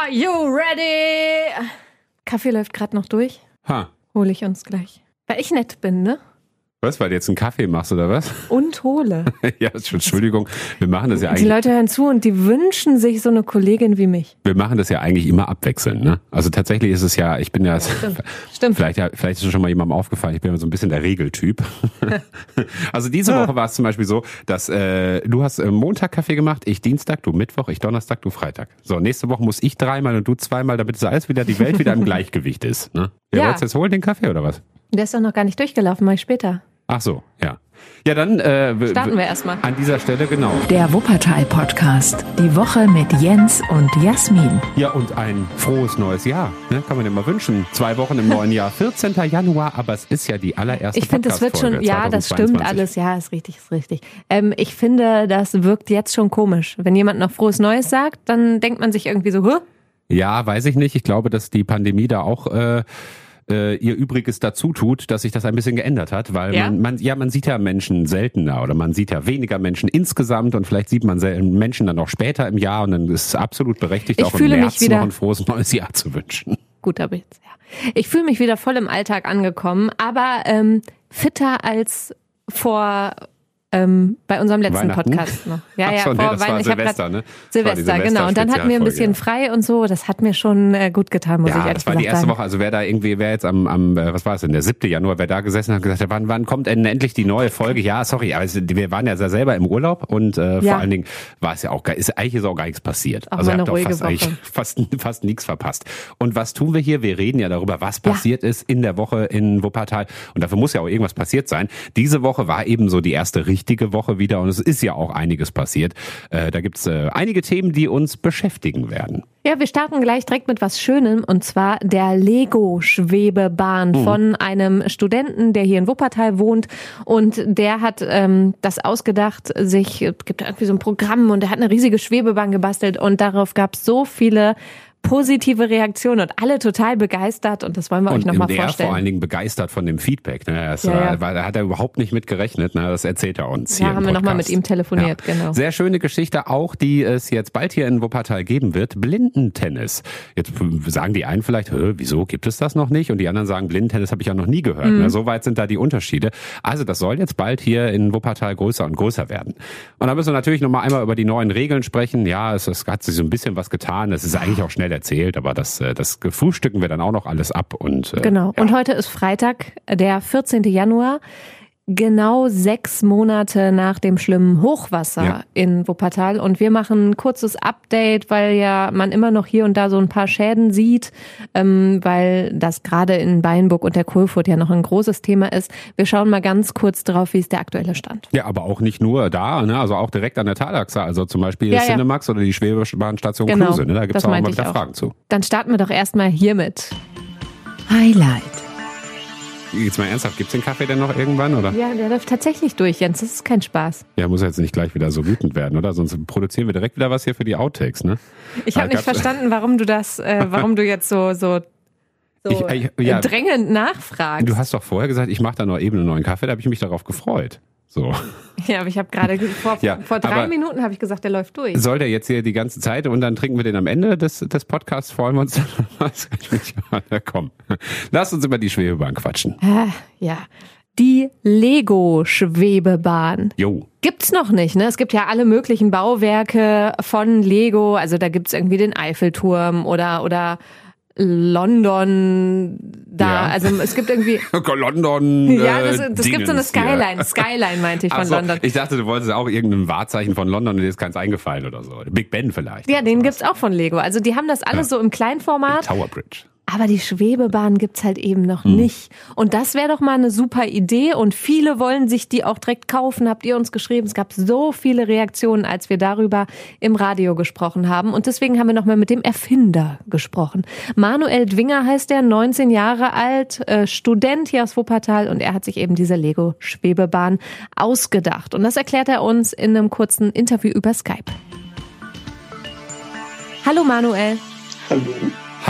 Are you ready? Kaffee läuft gerade noch durch. Ha. Hole ich uns gleich. Weil ich nett bin, ne? Was, weil du jetzt einen Kaffee machst oder was? Und hole. ja, Entschuldigung, wir machen das ja Die eigentlich. Leute hören zu und die wünschen sich so eine Kollegin wie mich. Wir machen das ja eigentlich immer abwechselnd, ne? Also tatsächlich ist es ja, ich bin ja, Stimmt. Stimmt. vielleicht, ja, vielleicht ist es schon mal jemandem aufgefallen, ich bin ja so ein bisschen der Regeltyp. also diese Woche war es zum Beispiel so, dass äh, du hast äh, Montag Kaffee gemacht, ich Dienstag, du Mittwoch, ich Donnerstag, du Freitag. So, nächste Woche muss ich dreimal und du zweimal, damit es alles wieder, die Welt wieder im Gleichgewicht ist. Ne? Ja. Ja. Wolltest du jetzt holen den Kaffee oder was? Der ist doch noch gar nicht durchgelaufen, mach ich später. Ach so, ja. Ja, dann äh, Starten wir erstmal. An dieser Stelle, genau. Der Wuppertal-Podcast. Die Woche mit Jens und Jasmin. Ja, und ein frohes neues Jahr. Ne? Kann man dir mal wünschen. Zwei Wochen im neuen Jahr, 14. Januar, aber es ist ja die allererste Ich finde, das wird schon, ja, das stimmt 2022. alles. Ja, ist richtig, ist richtig. Ähm, ich finde, das wirkt jetzt schon komisch. Wenn jemand noch frohes Neues sagt, dann denkt man sich irgendwie so, Hä? Ja, weiß ich nicht. Ich glaube, dass die Pandemie da auch äh, äh, ihr Übriges dazu tut, dass sich das ein bisschen geändert hat, weil Ja? man, man, ja, man sieht ja Menschen seltener oder man sieht ja weniger Menschen insgesamt und vielleicht sieht man Menschen dann auch später im Jahr und dann ist es absolut berechtigt, Ich auch im März noch ein frohes neues Jahr zu wünschen. Gut, aber jetzt, ja. Ich fühle mich wieder voll im Alltag angekommen, aber ähm, fitter als vor ähm, bei unserem letzten? Podcast noch. Ja, ja, so, nee, vor das war Weihnachten. Ich Silvester, ne? Die Silvester, genau. Und dann hatten wir ein bisschen frei und so. Das hat mir schon äh, gut getan, muss ich Ja, ehrlich das war die erste sagen. Woche. Also wer da irgendwie, wer jetzt am, am äh, was war es denn, der 7. Januar, wer da gesessen hat und gesagt hat, wann, wann kommt endlich die neue Folge? Ja, sorry, aber es, wir waren ja selber im Urlaub und äh, Ja. vor allen Dingen war es ja auch, gar- ist, eigentlich ist auch gar nichts passiert. Auch also ihr habt auch fast, fast, fast nichts verpasst. Und was tun wir hier? Wir reden ja darüber, was passiert ist in der Woche in Wuppertal. Und dafür muss ja auch irgendwas passiert sein. Diese Woche war eben so die erste richtige Woche wieder und es ist ja auch einiges passiert. Äh, da gibt's äh, einige Themen, die uns beschäftigen werden. Ja, wir starten gleich direkt mit was Schönem und zwar der Lego-Schwebebahn Hm. von einem Studenten, der hier in Wuppertal wohnt und der hat ähm, das ausgedacht, sich, es gibt irgendwie so ein Programm und er hat eine riesige Schwebebahn gebastelt und darauf gab es so viele positive Reaktionen und alle total begeistert und das wollen wir euch Und nochmal der vorstellen. vor allen Dingen begeistert von dem Feedback. Ne? Das Ja, ja. Weil da hat er überhaupt nicht mit gerechnet. Ne? Das erzählt er uns Ja, hier. haben wir noch mal Podcast. mit ihm telefoniert, genau. Sehr schöne Geschichte auch, die es jetzt bald hier in Wuppertal geben wird. Blindentennis. Jetzt sagen die einen vielleicht, wieso gibt es das noch nicht? Und die anderen sagen, Blindentennis habe ich ja noch nie gehört. Mhm. Ne? So weit sind da die Unterschiede. Also das soll jetzt bald hier in Wuppertal größer und größer werden. Und da müssen wir natürlich noch mal einmal über die neuen Regeln sprechen. Ja, es, es hat sich so ein bisschen was getan. Es ist eigentlich auch schnell erzählt, aber das, äh, das frühstücken wir dann auch noch alles ab. Und, äh, Genau. ja. Und heute ist Freitag, der 14. Januar. Genau sechs Monate nach dem schlimmen Hochwasser Ja. in Wuppertal. Und wir machen ein kurzes Update, weil ja man immer noch hier und da so ein paar Schäden sieht, ähm, weil das gerade in Beinburg und der Kohlfurt ja noch ein großes Thema ist. Wir schauen mal ganz kurz drauf, wie ist der aktuelle Stand. Ja, aber auch nicht nur da, ne? also auch direkt an der Talachse, also zum Beispiel Ja, ja. Cinemax oder die Schwebebahnstation Genau, Kruse. Ne? Da gibt's das auch ich wieder auch. Fragen zu. Dann starten wir doch erstmal hiermit. Highlight. Jetzt mal ernsthaft, gibt's den Kaffee denn noch irgendwann? Oder? Ja, der läuft tatsächlich durch, Jens. Das ist kein Spaß. Ja, muss jetzt nicht gleich wieder so wütend werden, oder? Sonst produzieren wir direkt wieder was hier für die Outtakes, ne? Ich habe Aber nicht verstanden, warum du das, äh, warum du jetzt so, so, so Ich- ich- ja. drängend nachfragst. Du hast doch vorher gesagt, ich mache da noch eben einen neuen Kaffee, da habe ich mich darauf gefreut. So. Ja, aber ich habe gerade ge- vor, Ja, vor drei Minuten habe ich gesagt, der läuft durch. Soll der jetzt hier die ganze Zeit und dann trinken wir den am Ende des, des Podcasts? Freuen wir uns dann ja- Na komm. Lass uns über die Schwebebahn quatschen. Ja. Die Lego-Schwebebahn. Jo. Gibt's noch nicht, ne? Es gibt ja alle möglichen Bauwerke von Lego. Also da gibt's irgendwie den Eiffelturm oder, oder London da. Ja. Also es gibt irgendwie. London. Ja, äh, das, das gibt so eine Dingens hier. Skyline. Skyline meinte ich von so, London. Ich dachte, du wolltest auch irgendein Wahrzeichen von London und dir ist keins eingefallen oder so. Big Ben vielleicht. Ja, den gibt's auch von Lego. Also die haben das alles so im Die Kleinformat. Tower Bridge. Aber die Schwebebahn gibt's halt eben noch Hm. nicht. Und das wäre doch mal eine super Idee. Und viele wollen sich die auch direkt kaufen, habt ihr uns geschrieben. Es gab so viele Reaktionen, als wir darüber im Radio gesprochen haben. Und deswegen haben wir nochmal mit dem Erfinder gesprochen. Manuel Dwinger heißt er, 19 Jahre alt, äh, Student hier aus Wuppertal. Und er hat sich eben diese Lego-Schwebebahn ausgedacht. Und das erklärt er uns in einem kurzen Interview über Skype. Hallo Manuel. Hallo.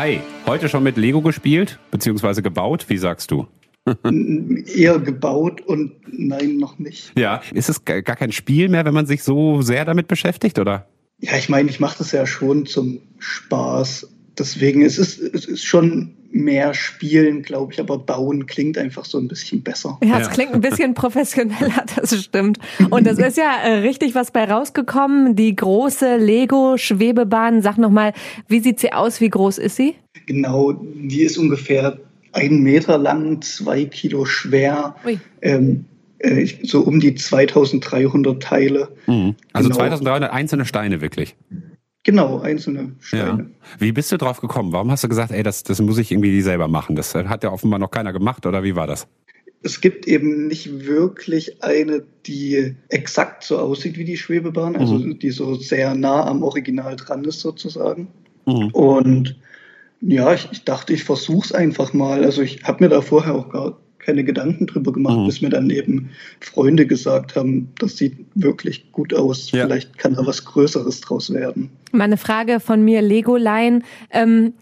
Hi, heute schon mit Lego gespielt, beziehungsweise gebaut? Wie sagst du? Eher gebaut und nein, noch nicht. Ja. Ist es gar gar kein Spiel mehr, wenn man sich so sehr damit beschäftigt, oder? Ja, ich meine, ich mache das ja schon zum Spaß, deswegen ist es, es ist schon mehr Spielen, glaube ich, aber Bauen klingt einfach so ein bisschen besser. Ja, es ja. klingt ein bisschen professioneller, das stimmt. Und das ist ja äh, richtig was bei rausgekommen. Die große Lego-Schwebebahn. Sag nochmal, wie sieht sie aus? Wie groß ist sie? Genau, die ist ungefähr einen Meter lang, zwei Kilo schwer. Ähm, äh, so um die 2300 Teile. Mhm. Also genau. 2300 einzelne Steine wirklich. Genau, einzelne Steine. Ja. Wie bist du drauf gekommen? Warum hast du gesagt, ey, das, das muss ich irgendwie selber machen? Das hat ja offenbar noch keiner gemacht, oder wie war das? Es gibt eben nicht wirklich eine, die exakt so aussieht wie die Schwebebahn, also mhm. die so sehr nah am Original dran ist sozusagen. Mhm. Und ja, ich, ich dachte, ich versuche es einfach mal. Also ich habe mir da vorher auch gar keine Gedanken drüber gemacht, mhm. bis mir dann eben Freunde gesagt haben, das sieht wirklich gut aus. Ja. Vielleicht kann da was Größeres draus werden. Meine Frage von mir, Legolein. Ähm,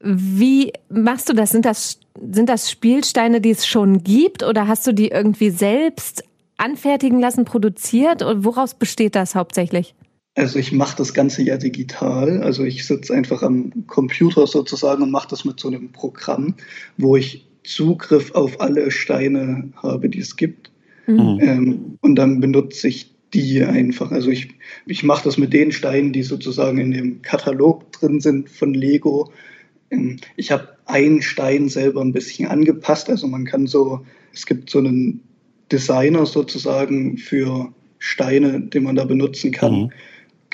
wie machst du das? Sind das sind das Spielsteine, die es schon gibt, oder hast du die irgendwie selbst anfertigen lassen, produziert? Und woraus besteht das hauptsächlich? Also ich mache das Ganze ja digital. Also ich sitze einfach am Computer sozusagen und mache das mit so einem Programm, wo ich Zugriff auf alle Steine habe, die es gibt. Mhm. Ähm, und dann benutze ich die einfach. Also ich, ich mache das mit den Steinen, die sozusagen in dem Katalog drin sind von Lego. Ähm, ich habe einen Stein selber ein bisschen angepasst. Also man kann so, es gibt so einen Designer sozusagen für Steine, den man da benutzen kann. Mhm.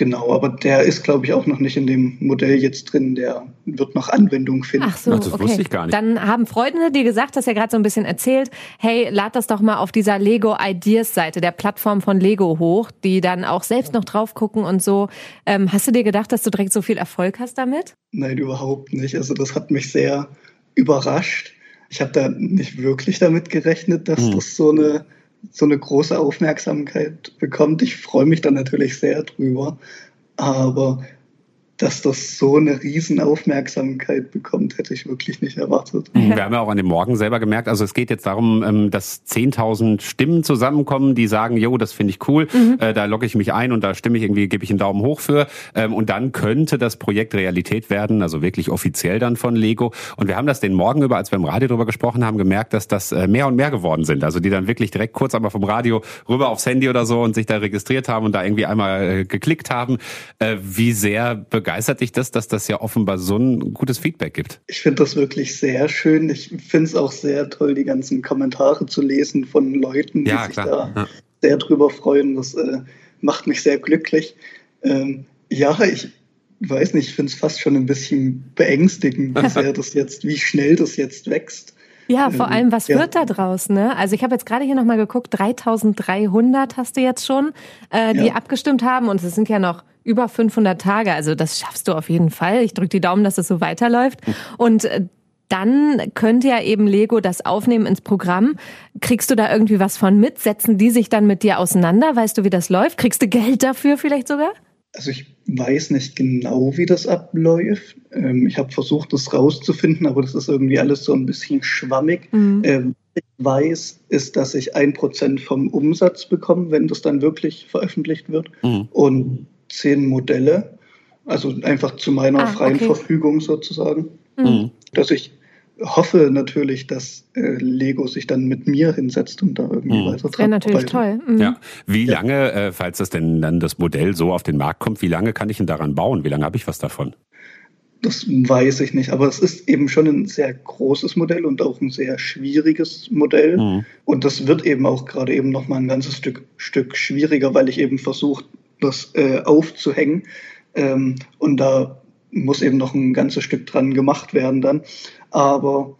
Genau, aber der ist, glaube ich, auch noch nicht in dem Modell jetzt drin. Der wird noch Anwendung finden. Ach so, Ach, das okay. wusste ich gar nicht. Dann haben Freunde dir gesagt, hast ja gerade so ein bisschen erzählt, hey, lad das doch mal auf dieser Lego Ideas Seite, der Plattform von Lego hoch, die dann auch selbst noch drauf gucken und so. Ähm, hast du dir gedacht, dass du direkt so viel Erfolg hast damit? Nein, überhaupt nicht. Also das hat mich sehr überrascht. Ich habe da nicht wirklich damit gerechnet, dass hm. das so eine so eine große Aufmerksamkeit bekommt. Ich freue mich dann natürlich sehr drüber. Aber dass das so eine riesen Aufmerksamkeit bekommt, hätte ich wirklich nicht erwartet. Mhm. Wir haben ja auch an dem Morgen selber gemerkt, also es geht jetzt darum, ähm, dass 10.000 Stimmen zusammenkommen, die sagen, jo, das finde ich cool, mhm. Äh, da logge ich mich ein und da stimme ich irgendwie, gebe ich einen Daumen hoch für ähm, und dann könnte das Projekt Realität werden, also wirklich offiziell dann von Lego und wir haben das den Morgen über, als wir im Radio drüber gesprochen haben, gemerkt, dass das äh, mehr und mehr geworden sind, also die dann wirklich direkt kurz einmal vom Radio rüber aufs Handy oder so und sich da registriert haben und da irgendwie einmal äh, geklickt haben. Wie sehr begeistert begeistert dich das, dass das ja offenbar so ein gutes Feedback gibt? Ich finde das wirklich sehr schön. Ich finde es auch sehr toll, die ganzen Kommentare zu lesen von Leuten, die ja, sich da ja. sehr drüber freuen. Das äh, macht mich sehr glücklich. Ähm, ja, ich weiß nicht, ich finde es fast schon ein bisschen beängstigend, wie sehr das jetzt, wie schnell das jetzt wächst. Ja, vor ähm, allem, was ja. wird da draus? Ne? Also ich habe jetzt gerade hier nochmal geguckt, 3300 hast du jetzt schon, äh, die ja. abgestimmt haben und es sind ja noch über 500 Tage. Also das schaffst du auf jeden Fall. Ich drücke die Daumen, dass es so weiterläuft. Und äh, dann könnte ja eben Lego das aufnehmen ins Programm. Kriegst du da irgendwie was von mit? Setzen die sich dann mit dir auseinander? Weißt du, wie das läuft? Kriegst du Geld dafür vielleicht sogar? Also ich weiß nicht genau, wie das abläuft. Ähm, ich habe versucht, das rauszufinden, aber das ist irgendwie alles so ein bisschen schwammig. Mhm. Ähm, ich weiß, ist, dass ich ein Prozent vom Umsatz bekomme, wenn das dann wirklich veröffentlicht wird. Mhm. Und zehn Modelle, also einfach zu meiner ah, freien okay. Verfügung sozusagen, mhm. dass ich hoffe natürlich, dass äh, Lego sich dann mit mir hinsetzt und da irgendwie mhm. weiter Das wäre natürlich toll. Mhm. Ja. Wie lange, äh, falls das denn dann das Modell so auf den Markt kommt, wie lange kann ich denn daran bauen? Wie lange habe ich was davon? Das weiß ich nicht, aber es ist eben schon ein sehr großes Modell und auch ein sehr schwieriges Modell. Mhm. Und das wird eben auch gerade eben noch mal ein ganzes Stück, Stück schwieriger, weil ich eben versuche, das äh, aufzuhängen. Ähm, und da muss eben noch ein ganzes Stück dran gemacht werden dann. Aber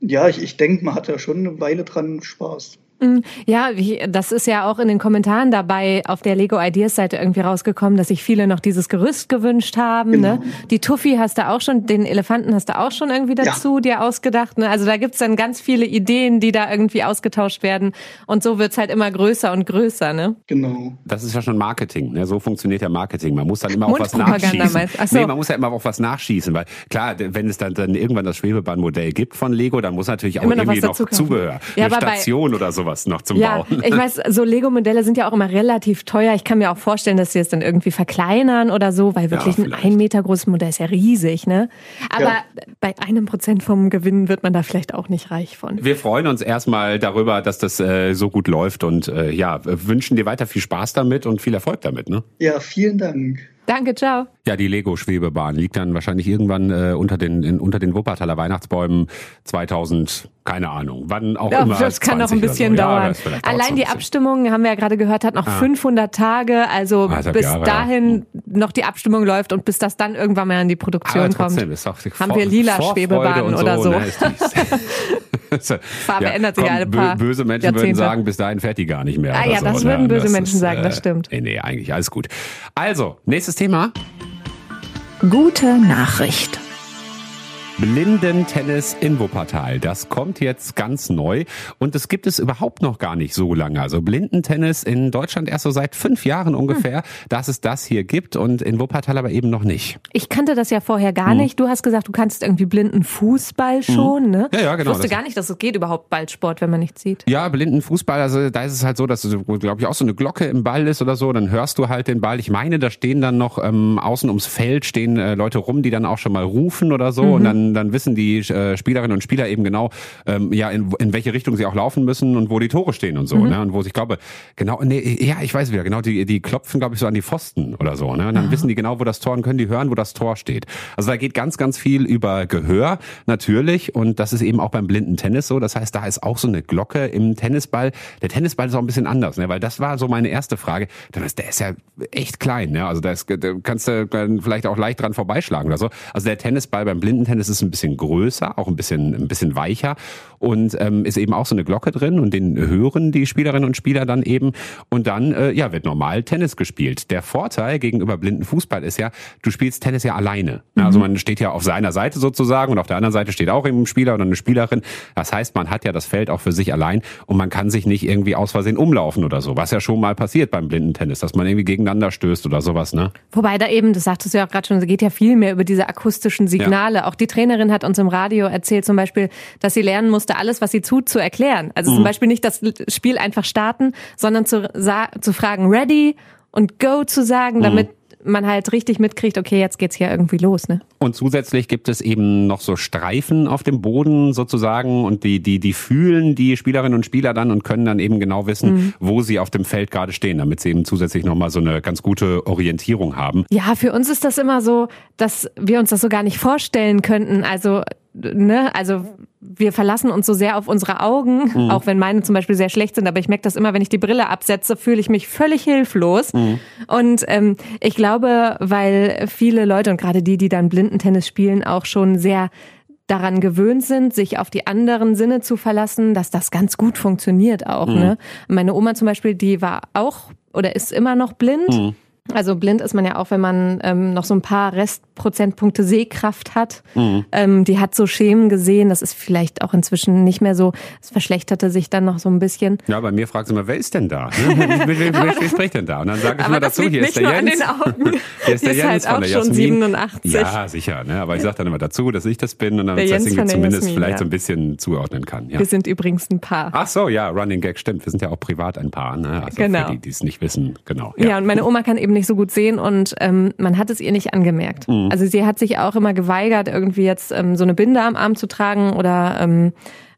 ja, ich, ich denke, man hat ja schon eine Weile dran Spaß. Mm, ja, das ist ja auch in den Kommentaren dabei auf der Lego Ideas Seite irgendwie rausgekommen, dass sich viele noch dieses Gerüst gewünscht haben. Ne? Genau. Ne? Die Tuffy hast du auch schon, den Elefanten hast du auch schon irgendwie dazu ja. dir ausgedacht. Ne? Also da gibt's dann ganz viele Ideen, die da irgendwie ausgetauscht werden. Und so wird's halt immer größer und größer. Ne? Genau. Das ist ja schon Marketing. Ne? So funktioniert ja Marketing. Man muss dann immer auch was nachschießen. Ach so. Nee, man muss ja immer auch was nachschießen, weil klar, wenn es dann, dann irgendwann das Schwebebahnmodell gibt von Lego, dann muss natürlich auch irgendwie noch, noch Zubehör, ja, eine Station oder sowas sowas noch zum ja, Bauen. ich weiß, so Lego-Modelle sind ja auch immer relativ teuer. Ich kann mir auch vorstellen, dass sie es dann irgendwie verkleinern oder so, weil wirklich Ja, ein ein Meter großes Modell ist ja riesig, ne? Aber Ja. bei einem Prozent vom Gewinn wird man da vielleicht auch nicht reich von. Wir freuen uns erstmal darüber, dass das äh, so gut läuft und äh, ja, wünschen dir weiter viel Spaß damit und viel Erfolg damit. Ne? Ja, vielen Dank. Danke, ciao. Ja, die Lego-Schwebebahn liegt dann wahrscheinlich irgendwann äh, unter den in, unter den Wuppertaler Weihnachtsbäumen 2000, keine Ahnung, wann auch Ja, immer. das kann noch 20 ein bisschen so. Ja, dauern. dauert's Allein die. Abstimmung, haben wir ja gerade gehört, hat noch 500 Tage. Also Anderthalb bis Jahre, ja. dahin noch die Abstimmung läuft und bis das dann irgendwann mal in die Produktion Aber kommt. trotzdem ist doch Haben wir lila Schwebebahnen und oder so. Ne. Farbe ändert sich alle paar Böse Menschen würden Jahrzehnte. sagen, bis dahin fährt die gar nicht mehr. Ah ja, so, das ne? würden böse Das Menschen ist, sagen, das stimmt. Nee, nee, eigentlich alles gut. Also, nächstes Thema. Gute Nachricht. Blindentennis in Wuppertal. Das kommt jetzt ganz neu und das gibt es überhaupt noch gar nicht so lange. Also Blindentennis in Deutschland erst so seit fünf Jahren ungefähr, dass es das hier gibt und in Wuppertal aber eben noch nicht. Ich kannte das ja vorher Hm. gar nicht. Du hast gesagt, du kannst irgendwie blinden Fußball schon, ne? Ja, ja, genau, Ich wusste gar nicht, dass es geht überhaupt Ballsport, wenn man nichts sieht. Ja, Blindenfußball, also da ist es halt so, dass, glaube ich, auch so eine Glocke im Ball ist oder so, dann hörst du halt den Ball. Ich meine, da stehen dann noch ähm, außen ums Feld stehen äh, Leute rum, die dann auch schon mal rufen oder so und dann, dann wissen die äh, Spielerinnen und Spieler eben genau, ähm, ja, in, in welche Richtung sie auch laufen müssen und wo die Tore stehen und so, ne? Und wo ich glaube, genau, nee, ja, ich weiß wieder, genau, die, die klopfen, glaube ich, so an die Pfosten oder so, ne? Und dann wissen die genau, wo das Tor und können die hören, wo das Tor steht. Also da geht ganz, ganz viel über Gehör, natürlich, und das ist eben auch beim blinden Tennis so. Das heißt, da ist auch so eine Glocke im Tennisball. Der Tennisball ist auch ein bisschen anders, ne? weil das war so meine erste Frage. Der ist, der ist ja echt klein, ne? also da, ist, da kannst du dann vielleicht auch leicht dran vorbeischlagen oder so. Also der Tennisball beim Blindentennis ist ein bisschen größer, auch ein bisschen, ein bisschen weicher und ähm, ist eben auch so eine Glocke drin und den hören die Spielerinnen und Spieler dann eben und dann äh, ja wird normal Tennis gespielt. Der Vorteil gegenüber blinden Fußball ist ja, du spielst Tennis ja alleine. Ja, Also man steht ja auf seiner Seite sozusagen und auf der anderen Seite steht auch eben ein Spieler oder eine Spielerin. Das heißt, man hat ja das Feld auch für sich allein und man kann sich nicht irgendwie aus Versehen umlaufen oder so, was ja schon mal passiert beim blinden Tennis, dass man irgendwie gegeneinander stößt oder sowas, ne? Wobei da eben, das sagtest du ja auch gerade schon, es geht ja viel mehr über diese akustischen Signale. Auch die Trainerin hat uns im Radio erzählt zum Beispiel, dass sie lernen musste, alles, was sie tut, zu erklären. Also Mhm. zum Beispiel nicht das Spiel einfach starten, sondern zu, zu fragen, ready und go zu Mhm. sagen, damit man halt richtig mitkriegt, okay, jetzt geht's hier irgendwie los, ne? Und zusätzlich gibt es eben noch so Streifen auf dem Boden sozusagen und die, die, die fühlen die Spielerinnen und Spieler dann und können dann eben genau wissen, wo sie auf dem Feld gerade stehen, damit sie eben zusätzlich nochmal so eine ganz gute Orientierung haben. Ja, für uns ist das immer so, dass wir uns das so gar nicht vorstellen könnten. Also, ne, also wir verlassen uns so sehr auf unsere Augen, Mhm. auch wenn meine zum Beispiel sehr schlecht sind, aber ich merke das immer, wenn ich die Brille absetze, fühle ich mich völlig hilflos. Mhm. Und ähm, ich glaube, weil viele Leute und gerade die, die dann Blindentennis spielen, auch schon sehr daran gewöhnt sind, sich auf die anderen Sinne zu verlassen, dass das ganz gut funktioniert auch. Mhm. Ne? Meine Oma zum Beispiel, die war auch oder ist immer noch blind. Also blind ist man ja auch, wenn man ähm, noch so ein paar Restprozentpunkte Sehkraft hat. Mhm. Ähm, die hat so Schemen gesehen. Das ist vielleicht auch inzwischen nicht mehr so. Es verschlechterte sich dann noch so ein bisschen. Ja, bei mir fragt sie immer, wer ist denn da? Ne? Wer, wer, wer spricht denn da? Und dann sage ich immer dazu, hier nicht ist der Jens. Hier ist der ist Jens halt von auch der schon Jasmin. 87. Ja, sicher. Ne? Aber ich sage dann immer dazu, dass ich das bin und dann ich zumindest Jasmin, vielleicht ja. so ein bisschen zuordnen kann. Ja. Wir sind übrigens ein Paar. Ach so, ja, Running Gag stimmt. Wir sind ja auch privat ein Paar. Ne? Also Genau. für die, die es nicht wissen, genau. Ja. und meine Oma kann eben nicht so gut sehen und ähm, man hat es ihr nicht angemerkt. Mhm. Also sie hat sich auch immer geweigert, irgendwie jetzt ähm, so eine Binde am Arm zu tragen oder ähm,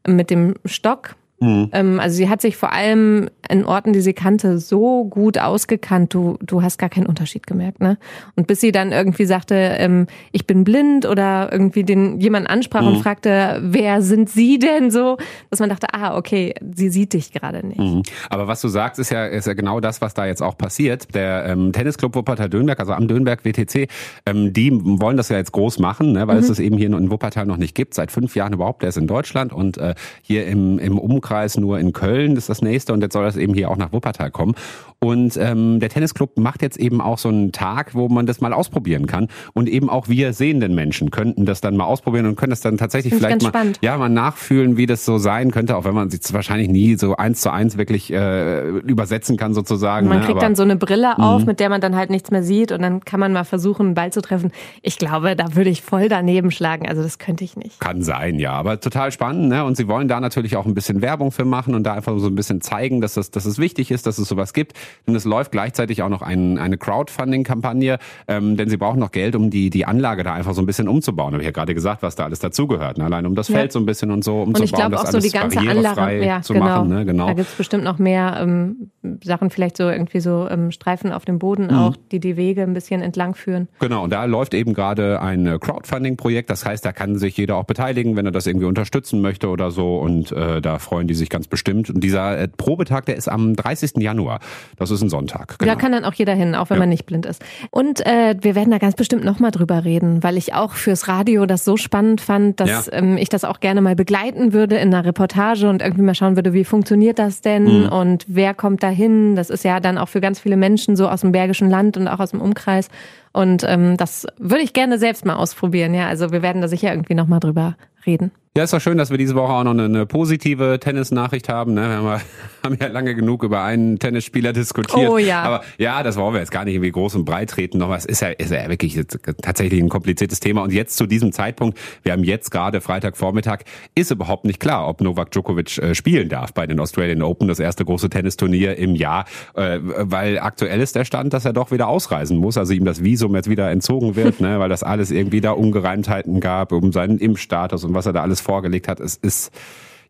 mit dem Stock. Mhm. Ähm, also sie hat sich vor allem in Orten, die sie kannte, so gut ausgekannt, du, du hast gar keinen Unterschied gemerkt. Ne? Und bis sie dann irgendwie sagte, ähm, ich bin blind oder irgendwie den jemand ansprach Mhm. und fragte, wer sind Sie denn so, dass man dachte, ah, okay, sie sieht dich gerade nicht. Mhm. Aber was du sagst, ist ja, ist ja genau das, was da jetzt auch passiert. Der ähm, Tennisclub Wuppertal-Dönberg, also am Dönberg WTC, ähm, die wollen das ja jetzt groß machen, ne, weil es das eben hier in Wuppertal noch nicht gibt. Seit fünf Jahren überhaupt. Der ist in Deutschland und äh, hier im, im Umkreis nur in Köln ist das nächste und jetzt soll das eben hier auch nach Wuppertal kommen. Und ähm, der Tennisclub macht jetzt eben auch so einen Tag, wo man das mal ausprobieren kann. Und eben auch wir sehenden Menschen könnten das dann mal ausprobieren und können das dann tatsächlich vielleicht mal, spannend. ja, mal nachfühlen, wie das so sein könnte, auch wenn man sich wahrscheinlich nie so eins zu eins wirklich äh, übersetzen kann sozusagen. Man ne? kriegt Aber dann so eine Brille Mhm. auf, mit der man dann halt nichts mehr sieht und dann kann man mal versuchen, einen Ball zu treffen. Ich glaube, da würde ich voll daneben schlagen. Also das könnte ich nicht. kann sein, ja, aber total spannend, ne? Und sie wollen da natürlich auch ein bisschen Werbung Werbung für machen und da einfach so ein bisschen zeigen, dass das, dass es wichtig ist, dass es sowas gibt. Denn es läuft gleichzeitig auch noch ein, eine Crowdfunding-Kampagne, ähm, denn sie brauchen noch Geld, um die, die Anlage da einfach so ein bisschen umzubauen. Habe ich ja gerade gesagt, was da alles dazugehört. Ne? Allein um das Feld so ein bisschen und so umzubauen, und ich glaube das auch so alles die ganze Anlage, ja, zu genau. machen. Ne? Genau. Da gibt's bestimmt noch mehr ähm, Sachen, vielleicht so irgendwie so ähm, Streifen auf dem Boden Mhm. auch, die die Wege ein bisschen entlang führen. Genau, und da läuft eben gerade ein äh, Crowdfunding-Projekt. Das heißt, da kann sich jeder auch beteiligen, wenn er das irgendwie unterstützen möchte oder so. Und äh, da freuen die sich ganz bestimmt. Und dieser äh, Probetag, der ist am 30. Januar. Das ist ein Sonntag. Genau. Da kann dann auch jeder hin, auch wenn Ja. man nicht blind ist. Und äh, wir werden da ganz bestimmt nochmal drüber reden, weil ich auch fürs Radio das so spannend fand, dass Ja. ähm, ich das auch gerne mal begleiten würde in einer Reportage und irgendwie mal schauen würde, wie funktioniert das denn Mhm. und wer kommt da hin. Das ist ja dann auch für ganz viele Menschen so aus dem Bergischen Land und auch aus dem Umkreis. Und ähm, das würde ich gerne selbst mal ausprobieren. Ja, also wir werden da sicher irgendwie nochmal drüber reden. Ja, ist doch schön, dass wir diese Woche auch noch eine, eine positive Tennisnachricht haben. Ne? Wir haben, ja- haben ja lange genug über einen Tennisspieler diskutiert. Oh ja. Aber ja, das wollen wir jetzt gar nicht irgendwie groß und breit treten. Nochmal, es ist ja, ist ja wirklich tatsächlich ein kompliziertes Thema. Und jetzt zu diesem Zeitpunkt, wir haben jetzt gerade Freitagvormittag, ist überhaupt nicht klar, ob Novak Djokovic äh, spielen darf bei den Australian Open, das erste große Tennisturnier im Jahr. Äh, weil aktuell ist der Stand, dass er doch wieder ausreisen muss, also ihm das Visum jetzt wieder entzogen wird, ne? weil das alles irgendwie da Ungereimtheiten gab um seinen Impfstatus und was er da alles vorgelegt hat. Es ist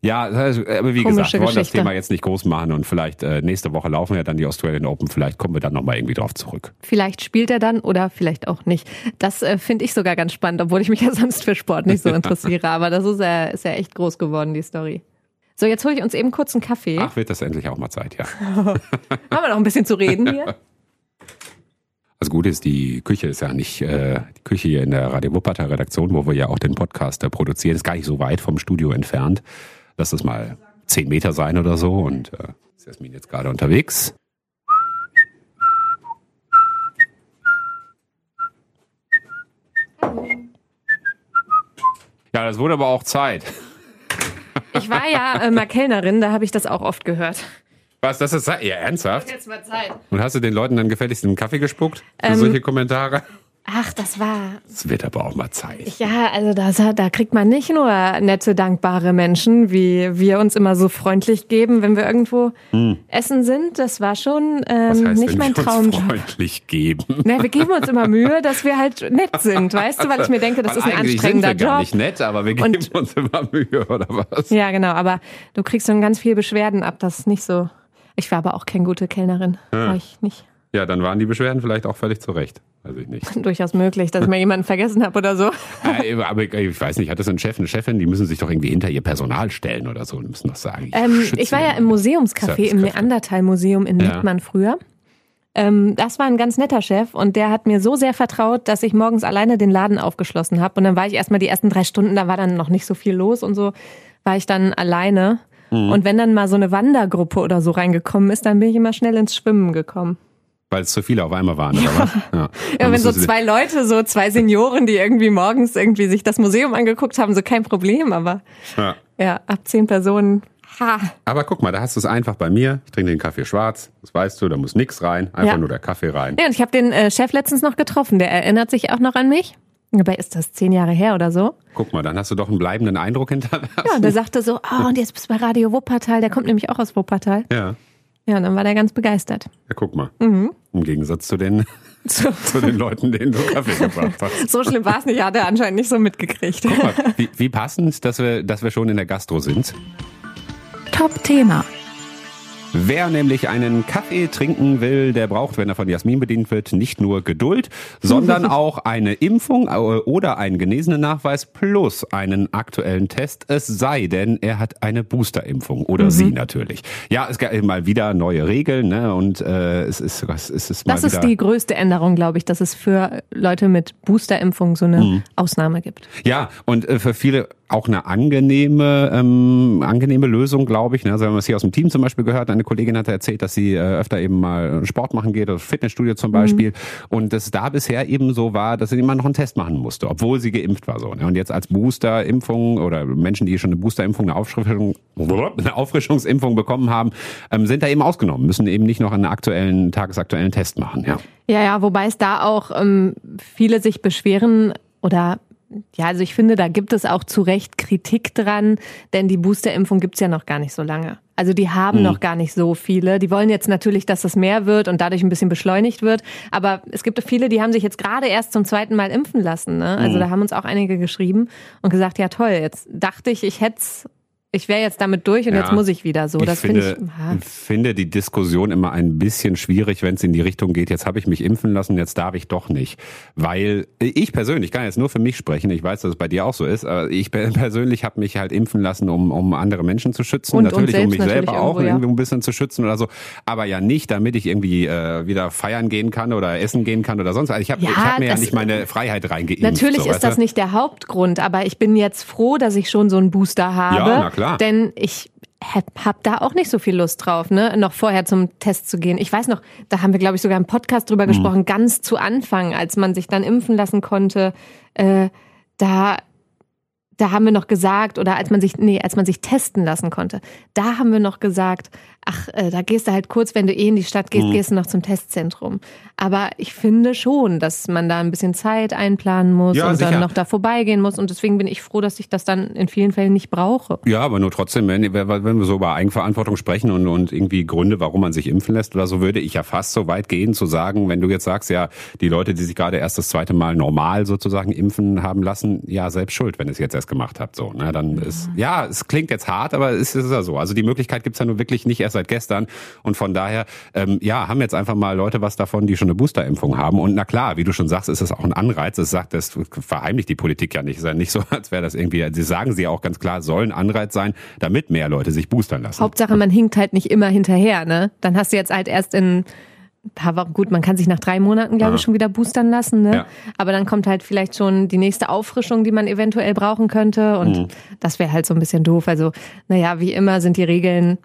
ja, aber wie Komische gesagt, wir wollen das. Thema jetzt nicht groß machen und vielleicht äh, nächste Woche laufen ja dann die Australian Open, vielleicht kommen wir dann nochmal irgendwie drauf zurück. Vielleicht spielt er dann oder vielleicht auch nicht. Das äh, finde ich sogar ganz spannend, obwohl ich mich ja sonst für Sport nicht so interessiere. Aber das ist ja, ist ja echt groß geworden, die Story. So, jetzt hole ich uns eben kurz einen Kaffee. Ach, wird das endlich auch mal Zeit, ja. Haben wir noch ein bisschen zu reden hier? Das Gute ist, die Küche ist ja nicht, äh, die Küche hier in der Radio Wuppertal Redaktion, wo wir ja auch den Podcast äh, produzieren, ist gar nicht so weit vom Studio entfernt. Lass es mal zehn Meter sein oder so und äh, ist Jasmin jetzt gerade unterwegs. Ja, das wurde aber auch Zeit. Ich war ja äh, mal Kellnerin, da habe ich das auch oft gehört. Was, das ist ja ernsthaft? Jetzt mal Zeit. Und hast du den Leuten dann gefälligst in den Kaffee gespuckt? Für Ähm, solche Kommentare? Ach, das war. Es wird aber auch mal Zeit. Ja, also da, da kriegt man nicht nur nette, dankbare Menschen, wie wir uns immer so freundlich geben, wenn wir irgendwo essen sind. Das war schon ähm, Hm. Was heißt, nicht mein Traumjob. freundlich geben? Na, wir geben uns immer Mühe, dass wir halt nett sind, weißt du, weil ich mir denke, das Weil ist ein anstrengender sind wir gar Job. nicht nett, aber wir geben Und- uns immer Mühe, oder was? Ja, genau, aber du kriegst schon ganz viel Beschwerden ab, das ist nicht so. Ich war aber auch keine gute Kellnerin. War ich nicht. Ja, dann waren die Beschwerden vielleicht auch völlig zurecht. Weiß ich nicht. Durchaus möglich, dass ich mal jemanden vergessen habe oder so. Äh, aber ich weiß nicht, hat das ein Chef, eine Chefin, die müssen sich doch irgendwie hinter ihr Personal stellen oder so und müssen doch sagen. Ich, Ähm, ich war ja im Museumscafé, im. Neandertal-Museum in Ja. Mettmann früher. Ähm, das war ein ganz netter Chef und der hat mir so sehr vertraut, dass ich morgens alleine den Laden aufgeschlossen habe. Und dann war ich erstmal die ersten drei Stunden, da war dann noch nicht so viel los und so, war ich dann alleine. Mhm. Und wenn dann mal so eine Wandergruppe oder so reingekommen ist, dann bin ich immer schnell ins Schwimmen gekommen. Weil es zu viele auf einmal waren, oder was? Ja, Ja, wenn so zwei Leute, so zwei Senioren, die irgendwie morgens irgendwie sich das Museum angeguckt haben, so kein Problem, aber Ja. ja, ab zehn Personen, ha. Aber guck mal, da hast du es einfach bei mir. Ich trinke den Kaffee schwarz, das weißt du, da muss nix rein, einfach Ja. nur der Kaffee rein. Ja, und ich habe den äh, Chef letztens noch getroffen, der erinnert sich auch noch an mich. Dabei ist das zehn Jahre her oder so. Guck mal, dann hast du doch einen bleibenden Eindruck hinterlassen. Ja, und der sagte so, oh, und jetzt bist du bei Radio Wuppertal, der kommt nämlich auch aus Wuppertal. Ja, Ja, und dann war der ganz begeistert. ja guck mal. Mhm. Im Gegensatz zu den, So, zu den Leuten, denen du Kaffee gebracht hast. so schlimm war es nicht, hat er anscheinend nicht so mitgekriegt. Guck mal, wie, wie passend, dass wir, dass wir schon in der Gastro sind. Top-Thema. Wer nämlich einen Kaffee trinken will, der braucht, wenn er von Jasmin bedient wird, nicht nur Geduld, sondern auch eine Impfung äh, oder einen genesenen Nachweis plus einen aktuellen Test. Es sei denn, er hat eine Boosterimpfung oder sie natürlich. Ja, es gab mal wieder neue Regeln ne? und äh, es ist es ist, es mal Das ist die größte Änderung, glaube ich, dass es für Leute mit Boosterimpfung so eine Ausnahme gibt. Ja, und äh, für viele auch eine angenehme, ähm, angenehme Lösung, glaube ich. Ne? Also wenn man es hier aus dem Team zum Beispiel gehört, eine Kollegin hatte erzählt, dass sie äh, öfter eben mal Sport machen geht, oder Fitnessstudio zum Beispiel. Und das da bisher eben so war, dass sie immer noch einen Test machen musste, obwohl sie geimpft war. So, ne? Und jetzt als Boosterimpfung oder Menschen, die schon eine Boosterimpfung, eine, Auffrischung, eine Auffrischungsimpfung bekommen haben, ähm, sind da eben ausgenommen, müssen eben nicht noch einen aktuellen, tagesaktuellen Test machen. Ja. Ja, ja, wobei es da auch ähm, viele sich beschweren oder ja, also ich finde, da gibt es auch zu Recht Kritik dran, denn die Boosterimpfung gibt's ja noch gar nicht so lange. Also die haben mhm. noch gar nicht so viele. Die wollen jetzt natürlich, dass das mehr wird und dadurch ein bisschen beschleunigt wird. Aber es gibt viele, die haben sich jetzt gerade erst zum zweiten Mal impfen lassen. Ne? Also mhm. da haben uns auch einige geschrieben und gesagt, ja toll, jetzt dachte ich, ich hätte ich wäre jetzt damit durch und ja, jetzt muss ich wieder so. Das finde find ich. Ich finde die Diskussion immer ein bisschen schwierig, wenn es in die Richtung geht, jetzt habe ich mich impfen lassen, jetzt darf ich doch nicht. Weil ich persönlich kann jetzt nur für mich sprechen, ich weiß, dass es bei dir auch so ist, aber ich persönlich habe mich halt impfen lassen, um, um andere Menschen zu schützen. Und, natürlich, um mich selber irgendwo, auch ja. irgendwie ein bisschen zu schützen oder so. Aber ja nicht, damit ich irgendwie äh, wieder feiern gehen kann oder essen gehen kann oder sonst. Also ich habe ja, ich hab mir ja nicht meine Freiheit reingeimpft. Natürlich so, ist das nicht der Hauptgrund, aber ich bin jetzt froh, dass ich schon so einen Booster habe. Ja, na klar. Denn ich hab, hab da auch nicht so viel Lust drauf, ne, noch vorher zum Test zu gehen. Ich weiß noch, da haben wir, glaube ich, sogar im Podcast drüber mhm. gesprochen, ganz zu Anfang, als man sich dann impfen lassen konnte. Äh, da da haben wir noch gesagt, oder als man sich, nee, als man sich testen lassen konnte, da haben wir noch gesagt, ach, äh, da gehst du halt kurz, wenn du eh in die Stadt gehst, mhm. gehst du noch zum Testzentrum. Aber ich finde schon, dass man da ein bisschen Zeit einplanen muss ja, und sicher. dann noch da vorbeigehen muss. Und deswegen bin ich froh, dass ich das dann in vielen Fällen nicht brauche. Ja, aber nur trotzdem, wenn, wenn wir so über Eigenverantwortung sprechen und, und irgendwie Gründe, warum man sich impfen lässt oder so, würde ich ja fast so weit gehen zu sagen, wenn du jetzt sagst, ja, die Leute, die sich gerade erst das zweite Mal normal sozusagen impfen haben lassen, ja, selbst schuld, wenn es jetzt erst gemacht habt. So, ne? Dann ist, ja, es klingt jetzt hart, aber es ist ja so. Also die Möglichkeit gibt's ja nur wirklich nicht erst seit gestern. Und von daher, ähm, ja, haben jetzt einfach mal Leute was davon, die schon eine Boosterimpfung haben. Und na klar, wie du schon sagst, ist es auch ein Anreiz. Es sagt, das verheimlicht die Politik ja nicht. Es ist ja nicht so, als wäre das irgendwie, sie sagen sie auch ganz klar, soll ein Anreiz sein, damit mehr Leute sich boostern lassen. Hauptsache, man hinkt halt nicht immer hinterher, ne? Dann hast du jetzt halt erst in paar Wochen, gut, man kann sich nach drei Monaten, glaube ich, schon wieder boostern lassen, ne? Ja. Aber dann kommt halt vielleicht schon die nächste Auffrischung, die man eventuell brauchen könnte. Und mhm. das wäre halt so ein bisschen doof. Also, naja, wie immer sind die Regeln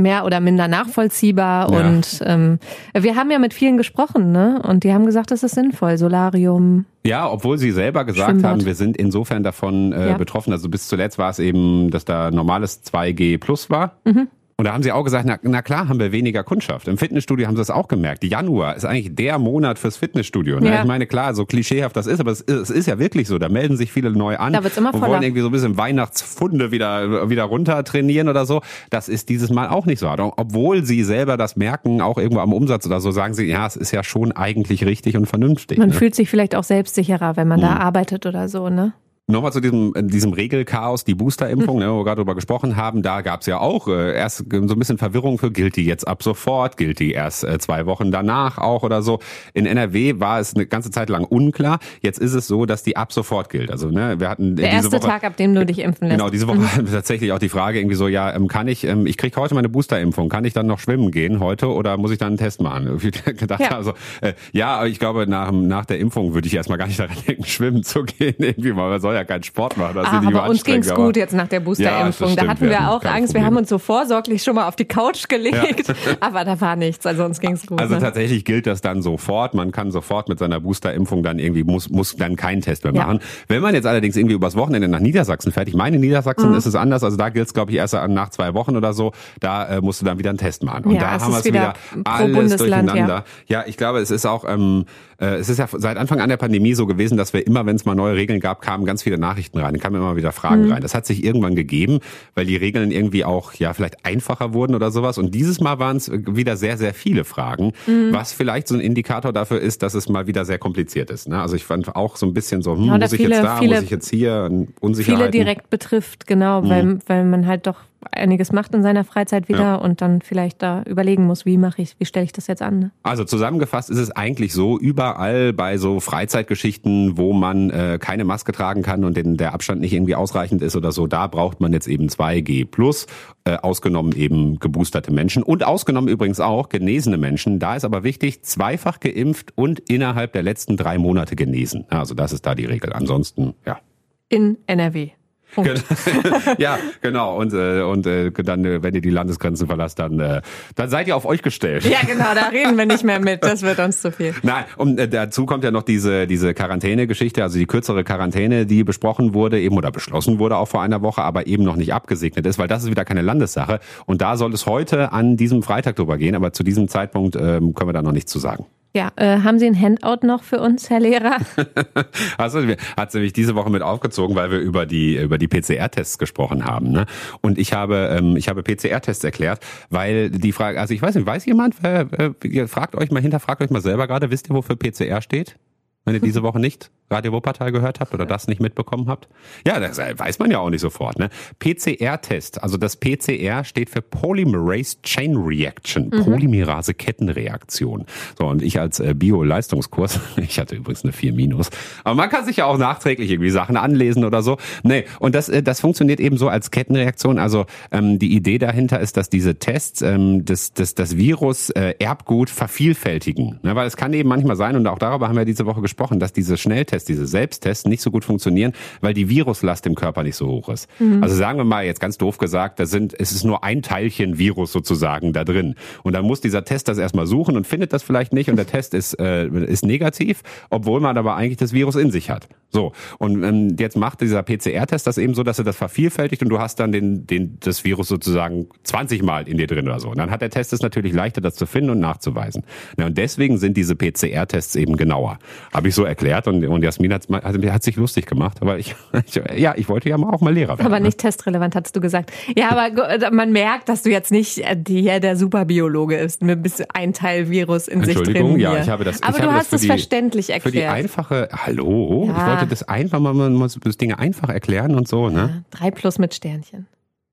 mehr oder minder nachvollziehbar. Ja. Und ähm, wir haben ja mit vielen gesprochen, ne? Und die haben gesagt, das ist sinnvoll, Solarium. Ja, obwohl sie selber gesagt Schwimmbad. haben, wir sind insofern davon äh, ja. betroffen. Also bis zuletzt war es eben, dass da normales 2G plus war. Mhm. Und da haben sie auch gesagt, na, na klar haben wir weniger Kundschaft. Im Fitnessstudio haben sie das auch gemerkt. Januar ist eigentlich der Monat fürs Fitnessstudio. Ne? Ja. Ich meine, klar, so klischeehaft das ist, aber es, es, ist ja wirklich so. Da melden sich viele neu an da wird's immer und wollen irgendwie so ein bisschen Weihnachtsfunde wieder, wieder runter trainieren oder so. Das ist dieses Mal auch nicht so. Obwohl sie selber das merken, auch irgendwo am Umsatz oder so, sagen sie, ja, es ist ja schon eigentlich richtig und vernünftig. Man ne? fühlt sich vielleicht auch selbstsicherer, wenn man mhm. da arbeitet oder so, ne? Nochmal zu diesem, äh, diesem Regelchaos, die Boosterimpfung, ne, wo wir gerade drüber gesprochen haben, da gab's ja auch äh, erst so ein bisschen Verwirrung für, gilt die jetzt ab sofort, gilt die erst äh, zwei Wochen danach auch oder so. In NRW war es eine ganze Zeit lang unklar. Jetzt ist es so, dass die ab sofort gilt. Also ne, wir hatten Der erste Woche, Tag, ab dem du dich impfen lässt. Genau, diese Woche mhm. tatsächlich auch die Frage irgendwie so, ja, ähm, kann ich, ähm, ich krieg heute meine Boosterimpfung, kann ich dann noch schwimmen gehen heute oder muss ich dann einen Test machen? Ich gedacht, ja. also äh, ja, ich glaube, nach, nach der Impfung würde ich erstmal gar nicht daran denken, schwimmen zu gehen, irgendwie, weil man soll ja keinen Sport machen das ah, aber uns ging's gut jetzt nach der Boosterimpfung. Ja, da hatten wir auch Angst. Wir haben uns so vorsorglich schon mal auf die Couch gelegt, ja. aber da war nichts. Also uns ging's gut. Also ne? tatsächlich gilt das dann sofort. Man kann sofort mit seiner Boosterimpfung dann irgendwie muss muss dann keinen Test mehr machen. Ja. Wenn man jetzt allerdings irgendwie übers Wochenende nach Niedersachsen fährt, ich meine in Niedersachsen mhm. ist es anders. Also da gilt's glaube ich erst nach zwei Wochen oder so. Da äh, musst du dann wieder einen Test machen. Und da haben wir es wieder, wieder alles durcheinander. Ja. ich glaube, es ist auch ähm, äh, es ist ja seit Anfang an der Pandemie so gewesen, dass wir immer, wenn es mal neue Regeln gab, kamen ganz viele Nachrichten rein. Dann kamen immer wieder Fragen mhm. rein. Das hat sich irgendwann gegeben, weil die Regeln irgendwie auch ja vielleicht einfacher wurden oder sowas. Und dieses Mal waren es wieder sehr, sehr viele Fragen, mhm. was vielleicht so ein Indikator dafür ist, dass es mal wieder sehr kompliziert ist. Ne? Also ich fand auch so ein bisschen so, hm, ja, muss ich viele, jetzt da, viele, muss ich jetzt hier, Unsicherheiten. Viele direkt betrifft, genau, mhm. weil, weil man halt doch einiges macht in seiner Freizeit wieder ja. und dann vielleicht da überlegen muss, wie mache ich, wie stelle ich das jetzt an. Ne? Also zusammengefasst ist es eigentlich so, überall bei so Freizeitgeschichten, wo man äh, keine Maske tragen kann und den, der Abstand nicht irgendwie ausreichend ist oder so, da braucht man jetzt eben 2G plus, äh, ausgenommen eben geboosterte Menschen und ausgenommen übrigens auch genesene Menschen. Da ist aber wichtig, zweifach geimpft und innerhalb der letzten drei Monate genesen. Also das ist da die Regel. Ansonsten, ja. In NRW. Punkt. ja, genau. Und, äh, und äh, dann, äh, wenn ihr die Landesgrenzen verlasst, dann, äh, dann seid ihr auf euch gestellt. Ja, genau, da reden wir nicht mehr mit. Das wird uns zu viel. Nein, und äh, dazu kommt ja noch diese, diese Quarantäne-Geschichte, also die kürzere Quarantäne, die besprochen wurde, eben oder beschlossen wurde auch vor einer Woche, aber eben noch nicht abgesegnet ist, weil das ist wieder keine Landessache. Und da soll es heute an diesem Freitag drüber gehen, aber zu diesem Zeitpunkt ähm, können wir da noch nichts zu sagen. Ja, äh, haben Sie ein Handout noch für uns, Herr Lehrer? also hat sie mich diese Woche mit aufgezogen, weil wir über die über die PCR-Tests gesprochen haben. Ne? Und ich habe ähm, ich habe PCR-Tests erklärt, weil die Frage, also ich weiß nicht, weiß jemand? Äh, fragt euch mal hinterfragt euch mal selber gerade, wisst ihr, wofür PCR steht? Wenn ihr diese Woche nicht Radio Wuppertal gehört habt oder das nicht mitbekommen habt? Ja, das weiß man ja auch nicht sofort. Ne? PCR-Test, also das PCR steht für Polymerase Chain Reaction, mhm. Polymerase-Kettenreaktion. So, und ich als äh, Bio-Leistungskurs, ich hatte übrigens eine 4 Minus, aber man kann sich ja auch nachträglich irgendwie Sachen anlesen oder so. Nee, und das, äh, das funktioniert eben so als Kettenreaktion. Also ähm, die Idee dahinter ist, dass diese Tests ähm, das, das, das Virus äh, Erbgut vervielfältigen. Ne? Weil es kann eben manchmal sein, und auch darüber haben wir diese Woche gesprochen, dass diese Schnelltests Tests, diese Selbsttests nicht so gut funktionieren, weil die Viruslast im Körper nicht so hoch ist. Mhm. Also sagen wir mal jetzt ganz doof gesagt, da sind, es ist nur ein Teilchen Virus sozusagen da drin. Und dann muss dieser Test das erstmal suchen und findet das vielleicht nicht und der Test ist, äh, ist negativ, obwohl man aber eigentlich das Virus in sich hat. So. Und ähm, jetzt macht dieser PCR-Test das eben so, dass er das vervielfältigt und du hast dann den, den, das Virus sozusagen 20 Mal in dir drin oder so. Und dann hat der Test es natürlich leichter, das zu finden und nachzuweisen. Ja, und deswegen sind diese PCR-Tests eben genauer. Habe ich so erklärt und, und Jasmin hat, also, hat sich lustig gemacht. Aber ich, ich, ja, ich wollte ja auch mal Lehrer werden. Aber ne? nicht testrelevant, hattest du gesagt. Ja, aber man merkt, dass du jetzt nicht äh, hier der Superbiologe ist, mit ein Teil Virus in sich drin. Entschuldigung, ja, ich habe das. Aber du hast es verständlich erklärt. Für die einfache, hallo, ja. ich wollte das einfach mal, man muss das Dinge einfach erklären und so, ne? Ja, drei plus mit Sternchen.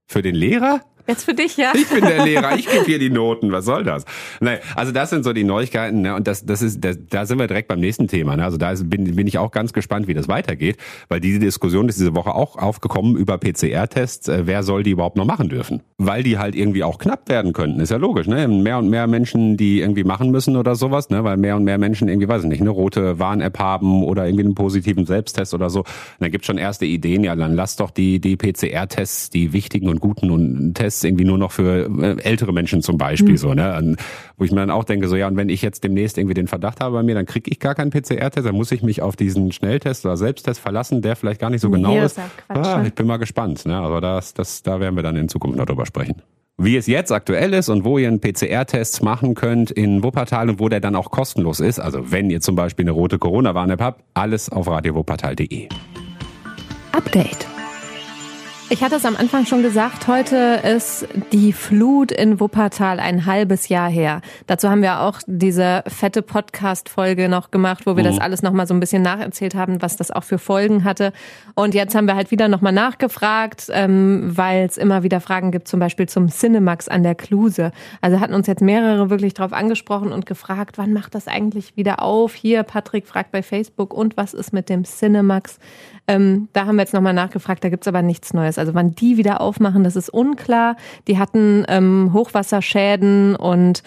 Für den Lehrer? Jetzt für dich, ja. Ich bin der Lehrer, ich gebe hier die Noten. Was soll das? Nee, also das sind so die Neuigkeiten, ne? Und das, das ist, das, da sind wir direkt beim nächsten Thema. Ne? Also da ist, bin, bin ich auch ganz gespannt, wie das weitergeht, weil diese Diskussion ist diese Woche auch aufgekommen über PCR-Tests. Äh, wer soll die überhaupt noch machen dürfen? Weil die halt irgendwie auch knapp werden könnten. Ist ja logisch, ne? Mehr und mehr Menschen, die irgendwie machen müssen oder sowas, ne? Weil mehr und mehr Menschen irgendwie, weiß ich nicht, eine rote Warn-App haben oder irgendwie einen positiven Selbsttest oder so. Und dann gibt schon erste Ideen, ja, dann lass doch die, die PCR-Tests, die wichtigen und guten und Tests irgendwie nur noch für äh, ältere Menschen zum Beispiel mhm. so, ne? Wo ich mir dann auch denke, so ja, und wenn ich jetzt demnächst irgendwie den Verdacht habe bei mir, dann kriege ich gar keinen PCR-Test, dann muss ich mich auf diesen Schnelltest oder Selbsttest verlassen, der vielleicht gar nicht so genau ist. Ah, ich bin mal gespannt, ne? Aber das, das, da werden wir dann in Zukunft noch drüber sprechen. Wie es jetzt aktuell ist und wo ihr einen PCR-Test machen könnt in Wuppertal und wo der dann auch kostenlos ist, also wenn ihr zum Beispiel eine rote Corona-Warn-App habt, alles auf radiowuppertal.de. Update. Ich hatte es am Anfang schon gesagt, heute ist die Flut in Wuppertal ein halbes Jahr her. Dazu haben wir auch diese fette Podcast-Folge noch gemacht, wo wir mhm. das alles nochmal so ein bisschen nacherzählt haben, was das auch für Folgen hatte. Und jetzt haben wir halt wieder nochmal nachgefragt, ähm, weil es immer wieder Fragen gibt, zum Beispiel zum Cinemax an der Kluse. Also hatten uns jetzt mehrere wirklich drauf angesprochen und gefragt, wann macht das eigentlich wieder auf? Hier, Patrick fragt bei Facebook, und was ist mit dem Cinemax? Ähm, da haben wir jetzt nochmal nachgefragt, da gibt's aber nichts Neues. Also wann die wieder aufmachen, das ist unklar. Die hatten ähm, Hochwasserschäden und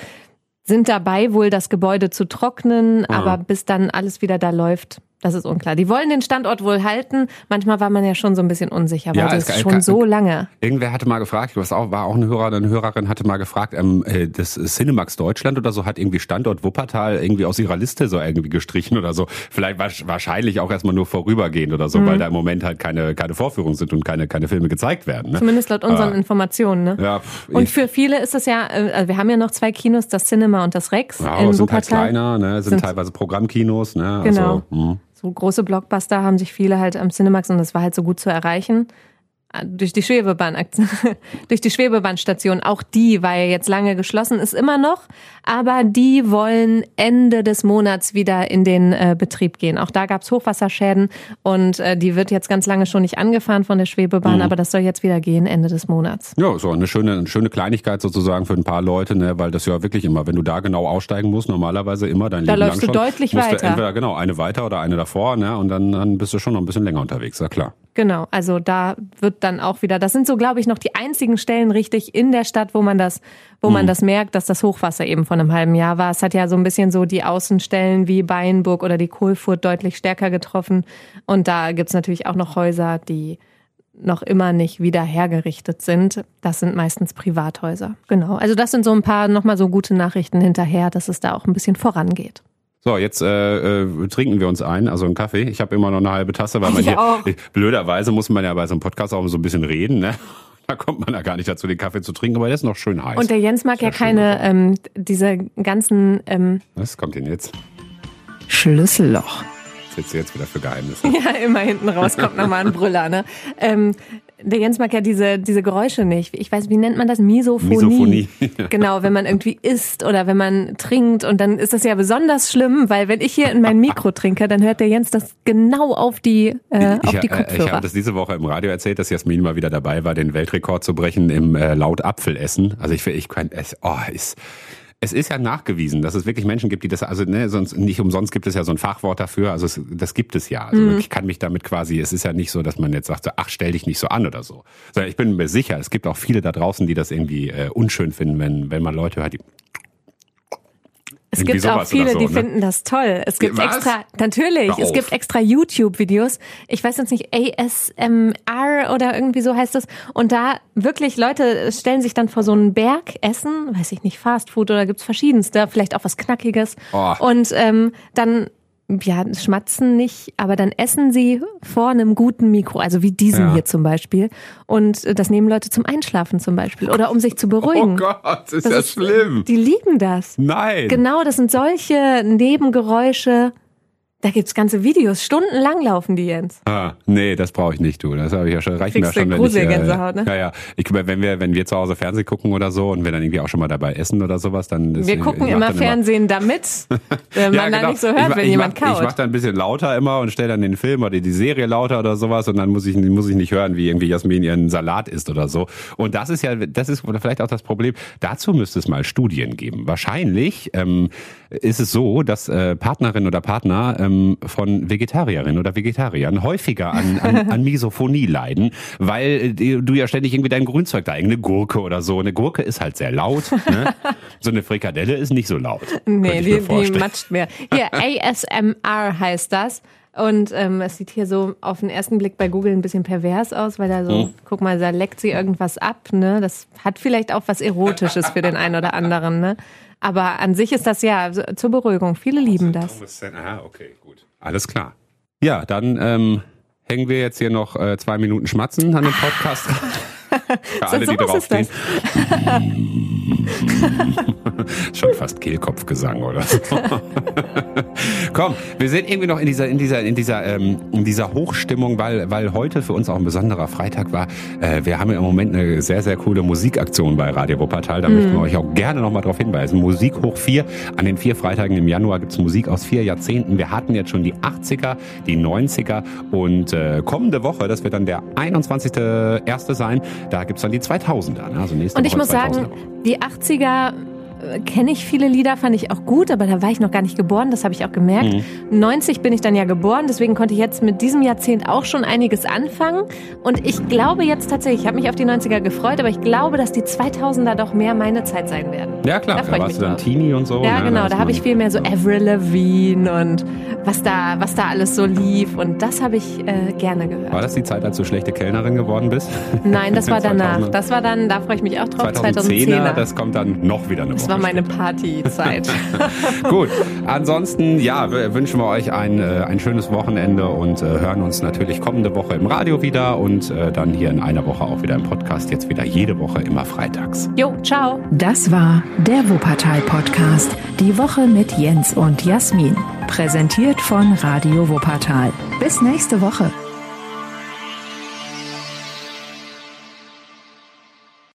sind dabei, wohl das Gebäude zu trocknen, ah. aber bis dann alles wieder da läuft, das ist unklar. Die wollen den Standort wohl halten. Manchmal war man ja schon so ein bisschen unsicher, weil ja, das ist schon kann, so lange. Irgendwer hatte mal gefragt, was auch war auch eine Hörer, eine Hörerin hatte mal gefragt, ähm, äh, das Cinemax Deutschland oder so hat irgendwie Standort Wuppertal irgendwie aus ihrer Liste so irgendwie gestrichen oder so. Vielleicht wahrscheinlich auch erstmal nur vorübergehend oder so, mhm. weil da im Moment halt keine keine Vorführungen sind und keine keine Filme gezeigt werden. Ne? Zumindest laut unseren äh, Informationen. Ne? Ja, pff, und für viele ist es ja, äh, also wir haben ja noch zwei Kinos, das Cinema und das Rex ja, in sind halt Wuppertal. halt kleiner, ne? sind, sind teilweise Programmkinos. Ne? Genau. Also, hm so große Blockbuster haben sich viele halt am Cinemax und das war halt so gut zu erreichen durch die Schwebebahn, durch die Schwebebahnstation. Auch die war ja jetzt lange geschlossen, ist immer noch, aber die wollen Ende des Monats wieder in den äh, Betrieb gehen. Auch da gab's Hochwasserschäden und äh, die wird jetzt ganz lange schon nicht angefahren von der Schwebebahn, mhm. aber das soll jetzt wieder gehen Ende des Monats. Ja, so eine schöne, eine schöne Kleinigkeit sozusagen für ein paar Leute, ne, weil das ja wirklich immer, wenn du da genau aussteigen musst, normalerweise immer dein da Leben läufst lang du deutlich weiter. Du entweder genau eine weiter oder eine davor, ne, und dann, dann bist du schon noch ein bisschen länger unterwegs, ja klar. Genau, also da wird dann auch wieder, das sind so, glaube ich, noch die einzigen Stellen richtig in der Stadt, wo man das, wo mhm. man das merkt, dass das Hochwasser eben von einem halben Jahr war. Es hat ja so ein bisschen so die Außenstellen wie Beinburg oder die Kohlfurt deutlich stärker getroffen. Und da gibt's natürlich auch noch Häuser, die noch immer nicht wieder hergerichtet sind. Das sind meistens Privathäuser. Genau. Also das sind so ein paar nochmal so gute Nachrichten hinterher, dass es da auch ein bisschen vorangeht. So, jetzt äh, äh, trinken wir uns ein, also einen Kaffee. Ich habe immer noch eine halbe Tasse, weil man hier, auch. blöderweise muss man ja bei so einem Podcast auch so ein bisschen reden, ne? da kommt man ja gar nicht dazu, den Kaffee zu trinken, aber der ist noch schön heiß. Und der Jens mag ja keine, ähm, diese ganzen, ähm, Was kommt denn jetzt? Schlüsselloch. Was sitzt jetzt wieder für Geheimnisse? ja, immer hinten raus kommt nochmal ein Brüller, ne? Ähm, der Jens mag ja diese, diese Geräusche nicht. Ich weiß, wie nennt man das? Misophonie. Misophonie. genau, wenn man irgendwie isst oder wenn man trinkt. Und dann ist das ja besonders schlimm, weil wenn ich hier in mein Mikro trinke, dann hört der Jens das genau auf die, äh, auf ich, die äh, Kopfhörer. Ich habe das diese Woche im Radio erzählt, dass Jasmin mal wieder dabei war, den Weltrekord zu brechen im äh, laut Apfelessen. Also ich, ich kann, es, oh, ist, es ist ja nachgewiesen, dass es wirklich Menschen gibt, die das, also ne, sonst nicht umsonst gibt es ja so ein Fachwort dafür, also es, das gibt es ja. Also ich kann mich damit quasi, es ist ja nicht so, dass man jetzt sagt, so, ach, stell dich nicht so an oder so. Sondern ich bin mir sicher, es gibt auch viele da draußen, die das irgendwie äh, unschön finden, wenn, wenn man Leute hört, die Es Irgendwie gibt auch viele, so, die ne? finden das toll. Es gibt Was? extra, natürlich, es gibt extra YouTube-Videos. Ich weiß jetzt nicht, ASMR oder irgendwie so heißt es. Und da wirklich Leute stellen sich dann vor so einen Berg, essen, weiß ich nicht, Fast Food oder gibt's verschiedenste, vielleicht auch was Knackiges. Oh. Und ähm, dann ja, schmatzen nicht, aber dann essen sie vor einem guten Mikro, also wie diesem Ja. hier zum Beispiel. Und äh, das nehmen Leute zum Einschlafen zum Beispiel oder um sich zu beruhigen. Oh Gott, ist Das ja ist- schlimm. Die lieben das. Nein. Genau, das sind solche Nebengeräusche. Da gibt's ganze Videos, stundenlang laufen die, Jens. Ah, nee, das brauche ich nicht, du. Das habe ich ja schon, reicht mir ja Kriegst du schon, wenn ich, Gruselgänsehaut, ne? Ja, ja. Ich, wenn wir, wenn wir zu Hause Fernsehen gucken oder so und wir dann irgendwie auch schon mal dabei essen oder sowas, dann ist, Wir gucken ich immer dann Fernsehen, damit äh, man Ja, da genau. nicht so ich, hört, wenn ich jemand mach, Ich kaut. mach dann ein bisschen lauter immer und stelle dann den Film oder die Serie lauter oder sowas und dann muss ich, muss ich nicht hören, wie irgendwie Jasmin ihren Salat isst oder so. Und das ist ja, das ist vielleicht auch das Problem. Dazu müsste es mal Studien geben. Wahrscheinlich ähm, ist es so, dass äh, Partnerin oder Partner ähm, von Vegetarierinnen oder Vegetariern häufiger an, an, an Misophonie leiden, weil äh, du ja ständig irgendwie dein Grünzeug da, irgendeine Gurke oder so. Eine Gurke ist halt sehr laut. Ne? So eine Frikadelle ist nicht so laut. Nee, die, die matscht mehr. Hier, ASMR heißt das. Und ähm, es sieht hier so auf den ersten Blick bei Google ein bisschen pervers aus, weil da so, Hm. guck mal, da leckt sie irgendwas ab, ne? Das hat vielleicht auch was Erotisches für den einen oder anderen, ne? Aber an sich ist das ja zur Beruhigung. Viele lieben das. Aha, okay, gut. Alles klar. Ja, dann ähm, hängen wir jetzt hier noch äh, zwei Minuten Schmatzen an den Podcast. Für alle, die sowas ist draufstehen. Schon fast Kehlkopfgesang oder so. Komm, wir sind irgendwie noch in dieser, in dieser, in dieser, ähm, in dieser Hochstimmung, weil, weil heute für uns auch ein besonderer Freitag war. Äh, wir haben ja im Moment eine sehr, sehr coole Musikaktion bei Radio Wuppertal. Da möchten wir euch auch gerne nochmal darauf hinweisen. Musik hoch vier. An den vier Freitagen im Januar gibt's Musik aus vier Jahrzehnten. Wir hatten jetzt schon die 80er, die 90er und äh, kommende Woche, das wird dann der 21.1. sein, da gibt's dann die 2000er. Ne? Also nächste Und ich Woche muss sagen, 2000er. die 80er äh, kenne ich viele Lieder, fand ich auch gut, aber da war ich noch gar nicht geboren, das habe ich auch gemerkt. Mhm. 90 bin ich dann ja geboren, deswegen konnte ich jetzt mit diesem Jahrzehnt auch schon einiges anfangen. Und ich glaube jetzt tatsächlich, ich habe mich auf die 90er gefreut, aber ich glaube, dass die 2000er doch mehr meine Zeit sein werden. Ja klar, Da da, warst du dann. Teenie und so. Ja, ne? genau, ist da habe ich viel mehr so Avril Lavigne und was da, was da alles so lief und das habe ich äh, gerne gehört. War das die Zeit, als du schlechte Kellnerin geworden bist? Nein, das war danach. 2000er? Das war dann, da freue ich mich auch drauf, 2010er, 2010er. das kommt dann noch wieder eine Woche war meine. Partyzeit. Gut, ansonsten ja, wünschen wir euch ein, äh, ein schönes Wochenende und äh, hören uns natürlich kommende Woche im Radio wieder und äh, dann hier in einer Woche auch wieder im Podcast. Jetzt wieder jede Woche immer freitags. Jo, ciao. Das war der Wuppertal-Podcast. Die Woche mit Jens und Jasmin. Präsentiert von Radio Wuppertal. Bis nächste Woche.